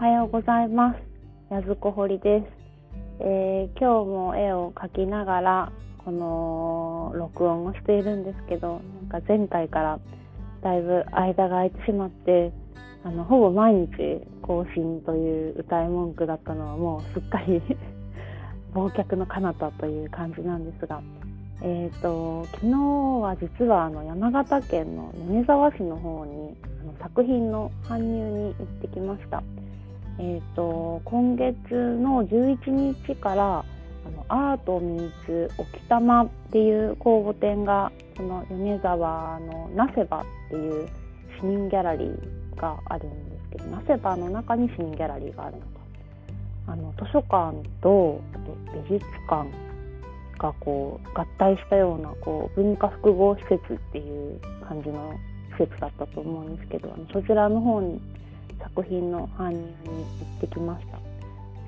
おはようございます。やずこほりです、えー、今日も絵を描きながらこの録音をしているんですけど、なんか前回からだいぶ間が空いてしまって、あのほぼ毎日更新という歌い文句だったのはもうすっかり 忘却の彼方という感じなんですが、えーと、昨日は実はあの山形県の米沢市の方にあの作品の搬入に行ってきました。えーと、今月の11日からあのアートミーツ沖多摩っていう公募展がこの米沢のなせばっていう市民ギャラリーがあるんですけどなせばの中に市民ギャラリーがあるのか。あの図書館と美術館がこう合体したようなこう文化複合施設っていう感じの施設だったと思うんですけどそちらの方に作品の搬入に行ってきました。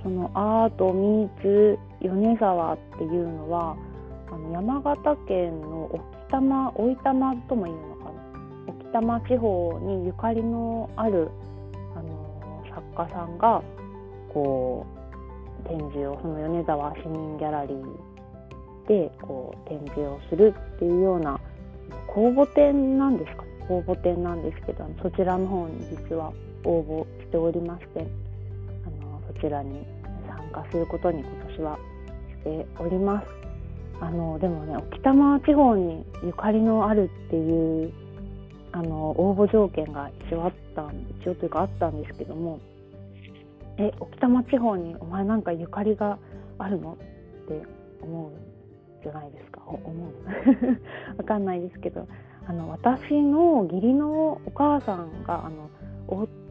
そのアートミーツ米沢っていうのはあの山形県の沖多摩大多摩ともいうのかな？沖多摩地方にゆかりのあるあの作家さんがこう展示をその米沢市民ギャラリーでこう展示をするっていうような公募展なんですか？ね公募展なんですけどそちらの方に実は応募しておりましてあのそちらに参加することに今年はしております。あのでもね沖多摩地方にゆかりのあるっていうあの応募条件が一応あった一応というかあったんですけどもえ沖多摩地方にお前なんかゆかりがあるのって思うじゃないですか？思う？わかんないですけどあの私の義理のお母さんがあの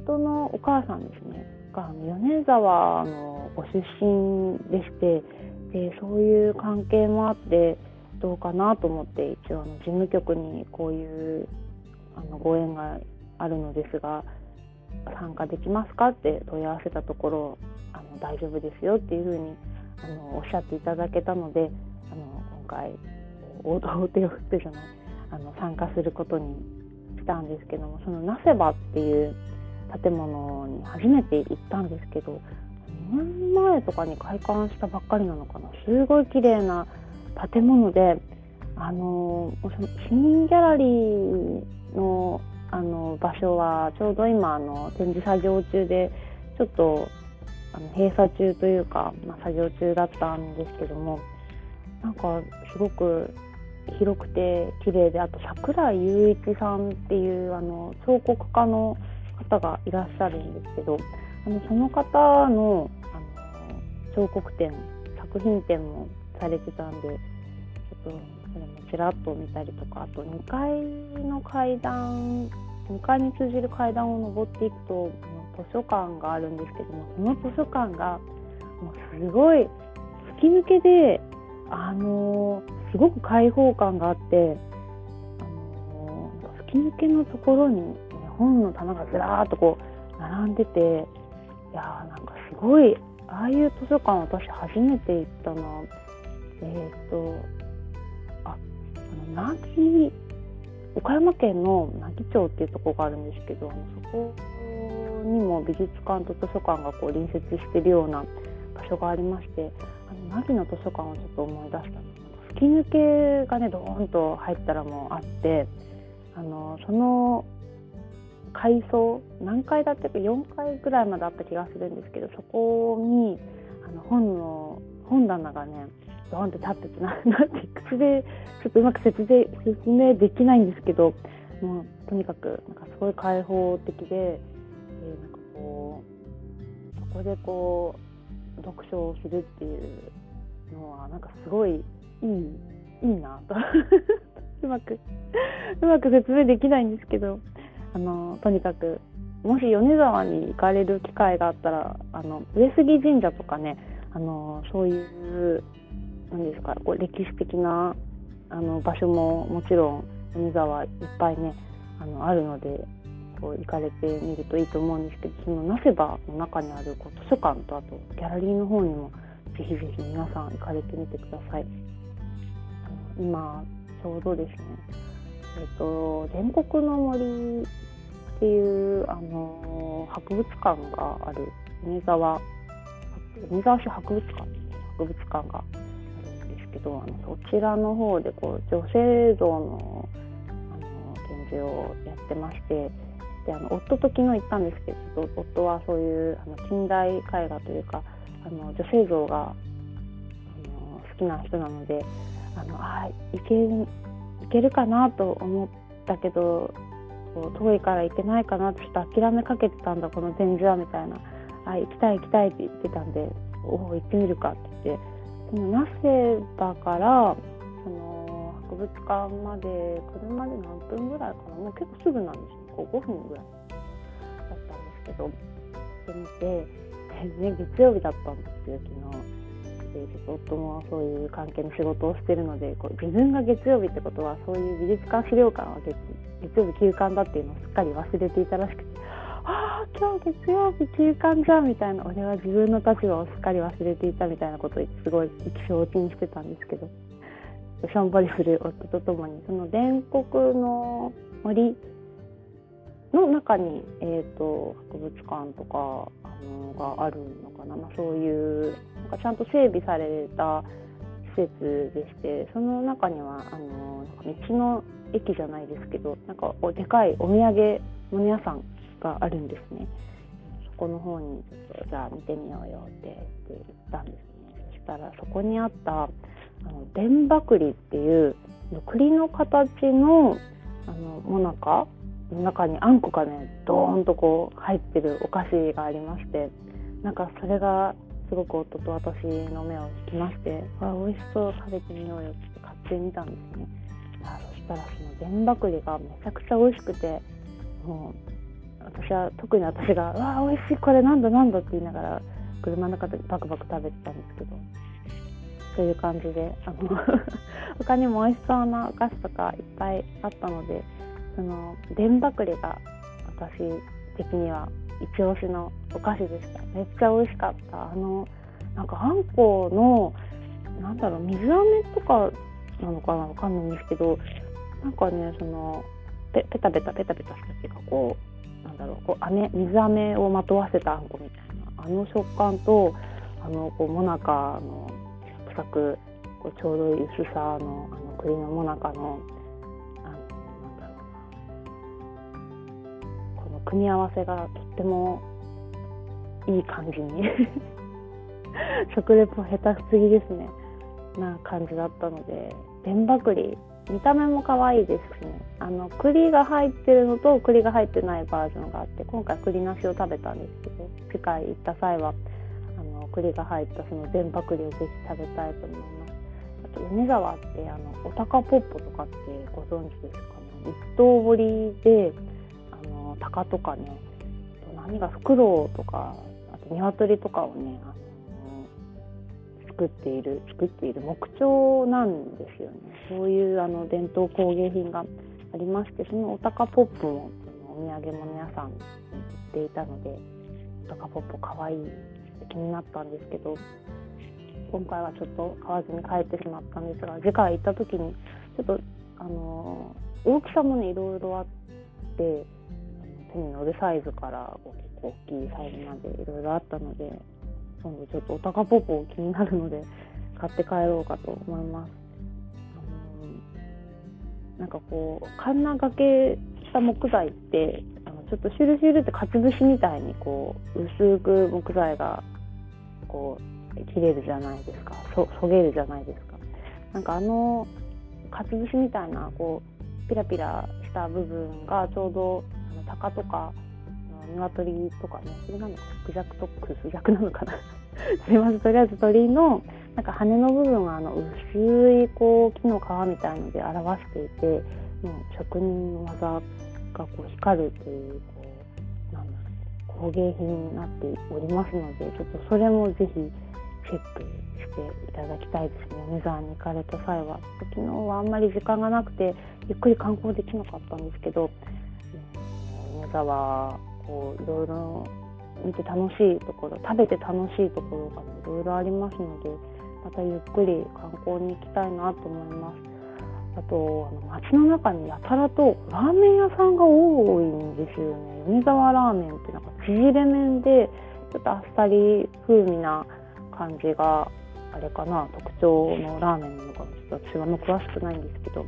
夫のお母さんですね。が米沢のご出身でしてでそういう関係もあってどうかなと思って一応あの事務局にこういうあのご縁があるのですが参加できますかって問い合わせたところあの大丈夫ですよっていうふうにあのおっしゃっていただけたのであの今回 大手を振ってじゃないあの参加することにしたんですけどもそのなせばっていう建物に初めて行ったんですけど2年前とかに開館したばっかりなのかな。すごい綺麗な建物であのその市民ギャラリーのあの場所はちょうど今あの展示作業中でちょっとあの閉鎖中というか、まあ、作業中だったんですけどもなんかすごく広くて綺麗であと桜井雄一さんっていうあの彫刻家の方がいらっしゃるんですけどあのその方のあの彫刻展作品展もされてたんでちょっとそれもちらっと見たりとかあと2階の階段2階に通じる階段を上っていくと図書館があるんですけどもその図書館がもうすごい突き抜けであのすごく開放感があってあの吹き抜けのところに、本の棚がずらーっとこう並んでていやーなんかすごいああいう図書館私初めて行ったな。えっ、ー、とああの凪岡山県の奈義町っていうとこがあるんですけどそこにも美術館と図書館がこう隣接してるような場所がありましてあの凪の図書館をちょっと思い出したの。吹き抜けがねドーンと入ったらもうあってあのその階層何階だったか4階ぐらいまであった気がするんですけどそこにあの本の本棚がねドーンって立っててななんて口でちょっとうまく説明説明できないんですけどもうとにかくなんかすごい開放的で、えー、なんかこうそこでこう読書をするっていうのはなんかすごいいいいいなと。うまくうまく説明できないんですけど。あのとにかくもし米沢に行かれる機会があったらあの上杉神社とかねあのそういう何ですかこう歴史的なあの場所ももちろん米沢いっぱいねあのあるのでこう行かれてみるといいと思うんですけどそのなせばの中にあるこう図書館とあとギャラリーの方にもぜひぜひ皆さん行かれてみてください。今ちょうどですね、えーと、全国の森っていうあの博物館がある米沢米沢市博物館博物館があるんですけどあのそちらの方でこう女性像のあの展示をやってましてであの夫と昨日行ったんですけど夫はそういうあの近代絵画というかあの女性像があの好きな人なのであのあいけいけるかなと思ったけど遠いから行けないかなってちょっと諦めかけてたんだこの展示はみたいな。あ行きたい行きたいって言ってたんでおお行ってみるかって言って。その那須だからその博物館まで車で何分ぐらいかな。もう結構すぐなんですよ。こう5分ぐらいだったんですけど。行ってみてで、ね、月曜日だったんですよ昨日。でちょっと夫もそういう関係の仕事をしてるのでこう自分が月曜日ってことはそういう美術館資料館は月月曜日休館だっていうのをすっかり忘れていたらしくてああ今日月曜日休館じゃんみたいな俺は自分の立場をすっかり忘れていたみたいなことをすごい意気消沈してたんですけどしょんぼりする夫とともにその伝国の森の中に、えーと、博物館とかのがあるのかな、まあ、そういうなんかちゃんと整備された施設でしてその中にはあの道の駅じゃないですけどなんかおでかいお土産物屋さんがあるんですね。そこの方にちょっとじゃあ見てみようよって言ったんですね。そしたらそこにあったあの伝馬栗っていう栗の形のあのもなか中にあんこがねドーンとこう入ってるお菓子がありましてなんかそれがすごく夫と私の目を引きましてあ美味しそう食べてみようよって買ってみたんですね。あそしたらその原爆栗がめちゃくちゃ美味しくてもう私は特に私が「うわ美味しいこれなんだなんだ」って言いながら車の中でバクバク食べてたんですけどそういう感じであの 他にも美味しそうなお菓子とかいっぱいあったのでその電ばくりが私的には一押しのお菓子でした。めっちゃ美味しかった。あのなんかあんこのなんだろう水飴とかなのかなわかんないんですけどなんかねそのペペタペタペタペタしたっていうかこうなんだろうこう飴水飴をまとわせたあんこみたいなあの食感とあのこうもなかのサクサクこうちょうどいい薄さのあの栗のもなかの組み合わせがとってもいい感じに。食レポ下手すぎですね。な感じだったので。天ば栗。見た目も可愛いですしね。あの栗が入ってるのと栗が入ってないバージョンがあって今回栗なしを食べたんですけど次回行った際はあの栗が入ったその全ば栗をぜひ食べたいと思います。あと米沢ってあのおたかぽっぽとかってご存知ですかね。一刀彫りで鷹とかね何がフクロウとかあと鶏とかをね作っている作っている木彫なんですよね。そういうあの伝統工芸品がありましてそのおたかポップもお土産物屋さんに売っていたのでおたかポップかわいい気になったんですけど今回はちょっと買わずに帰ってしまったんですが次回行った時にちょっとあの大きさもねいろいろあって手に乗るサイズから結構大きいサイズまでいろいろあったので今度ちょっとおたかぽぽ気になるので買って帰ろうかと思います。なんかこうカンナがけした木材ってあのちょっとシュルシュルってかつぶしみたいにこう薄く木材がこう切れるじゃないですか。そそげるじゃないですか。なんかあのかつぶしみたいなこうピラピラした部分がちょうど鷹とか鶏とかねそれなのかクジャクとクスジャクなのかな。すいませんとりあえず鳥のなんか羽の部分はあの薄いこう木の皮みたいので表していてもう職人の技がこう光るというこうなんだろう工芸品になっておりますのでちょっとそれもぜひチェックしていただきたいですね。米沢に行かれた際は。昨日はあんまり時間がなくてゆっくり観光できなかったんですけど座はこういろいろ見て楽しいところ食べて楽しいところがいろいろありますのでまたゆっくり観光に行きたいなと思います。あとあの街の中にやたらとラーメン屋さんが多いんですよね。米沢ラーメンってなんか縮れ麺でちょっとあっさり風味な感じがあれかな特徴のラーメンなのかちょっと私はも詳しくないんですけど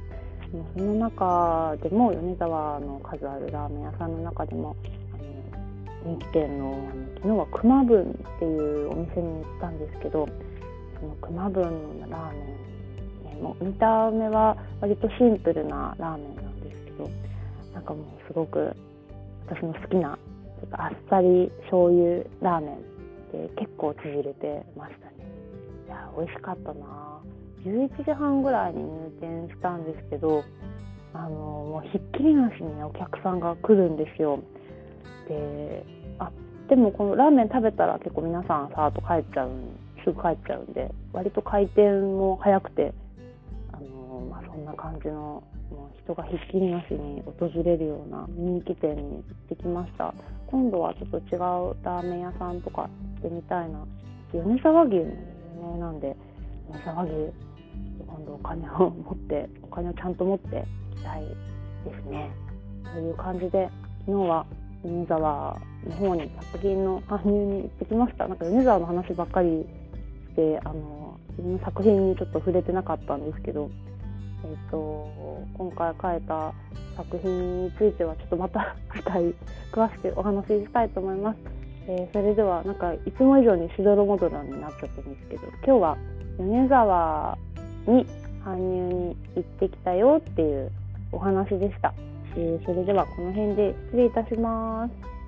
その中でも米沢の数あるラーメン屋さんの中でもあの人気店のあの昨日は熊分っていうお店に行ったんですけどその熊分のラーメン、ね、もう見た目は割とシンプルなラーメンなんですけどなんかもうすごく私の好きなちょっとあっさり醤油ラーメンって結構縮れてましたね。いや美味しかったな11時半ぐらいに入店したんですけどあのもうひっきりなしに、ね、お客さんが来るんですよ。であでもこのラーメン食べたら結構皆さんさーっと帰っちゃうすぐ帰っちゃうんで割と回転も早くてあの、まあ、そんな感じのもう人がひっきりなしに訪れるような人気店に行ってきました。今度はちょっと違うラーメン屋さんとか行ってみたいな。米沢牛も有名なんで米沢牛今度お金を持ってお金をちゃんと持っていきたいですね。という感じで昨日は米沢の方に作品の搬入に行ってきました。なんか米沢の話ばっかりしてあの自分の作品にちょっと触れてなかったんですけどえーと、今回書いた作品についてはちょっとまた次回詳しくお話ししたいと思います、えー、それではなんかいつも以上にしどろもどろになっちゃったんですけど今日は米沢に搬入に行ってきたよっていうお話でした、えー、それではこの辺で失礼いたします。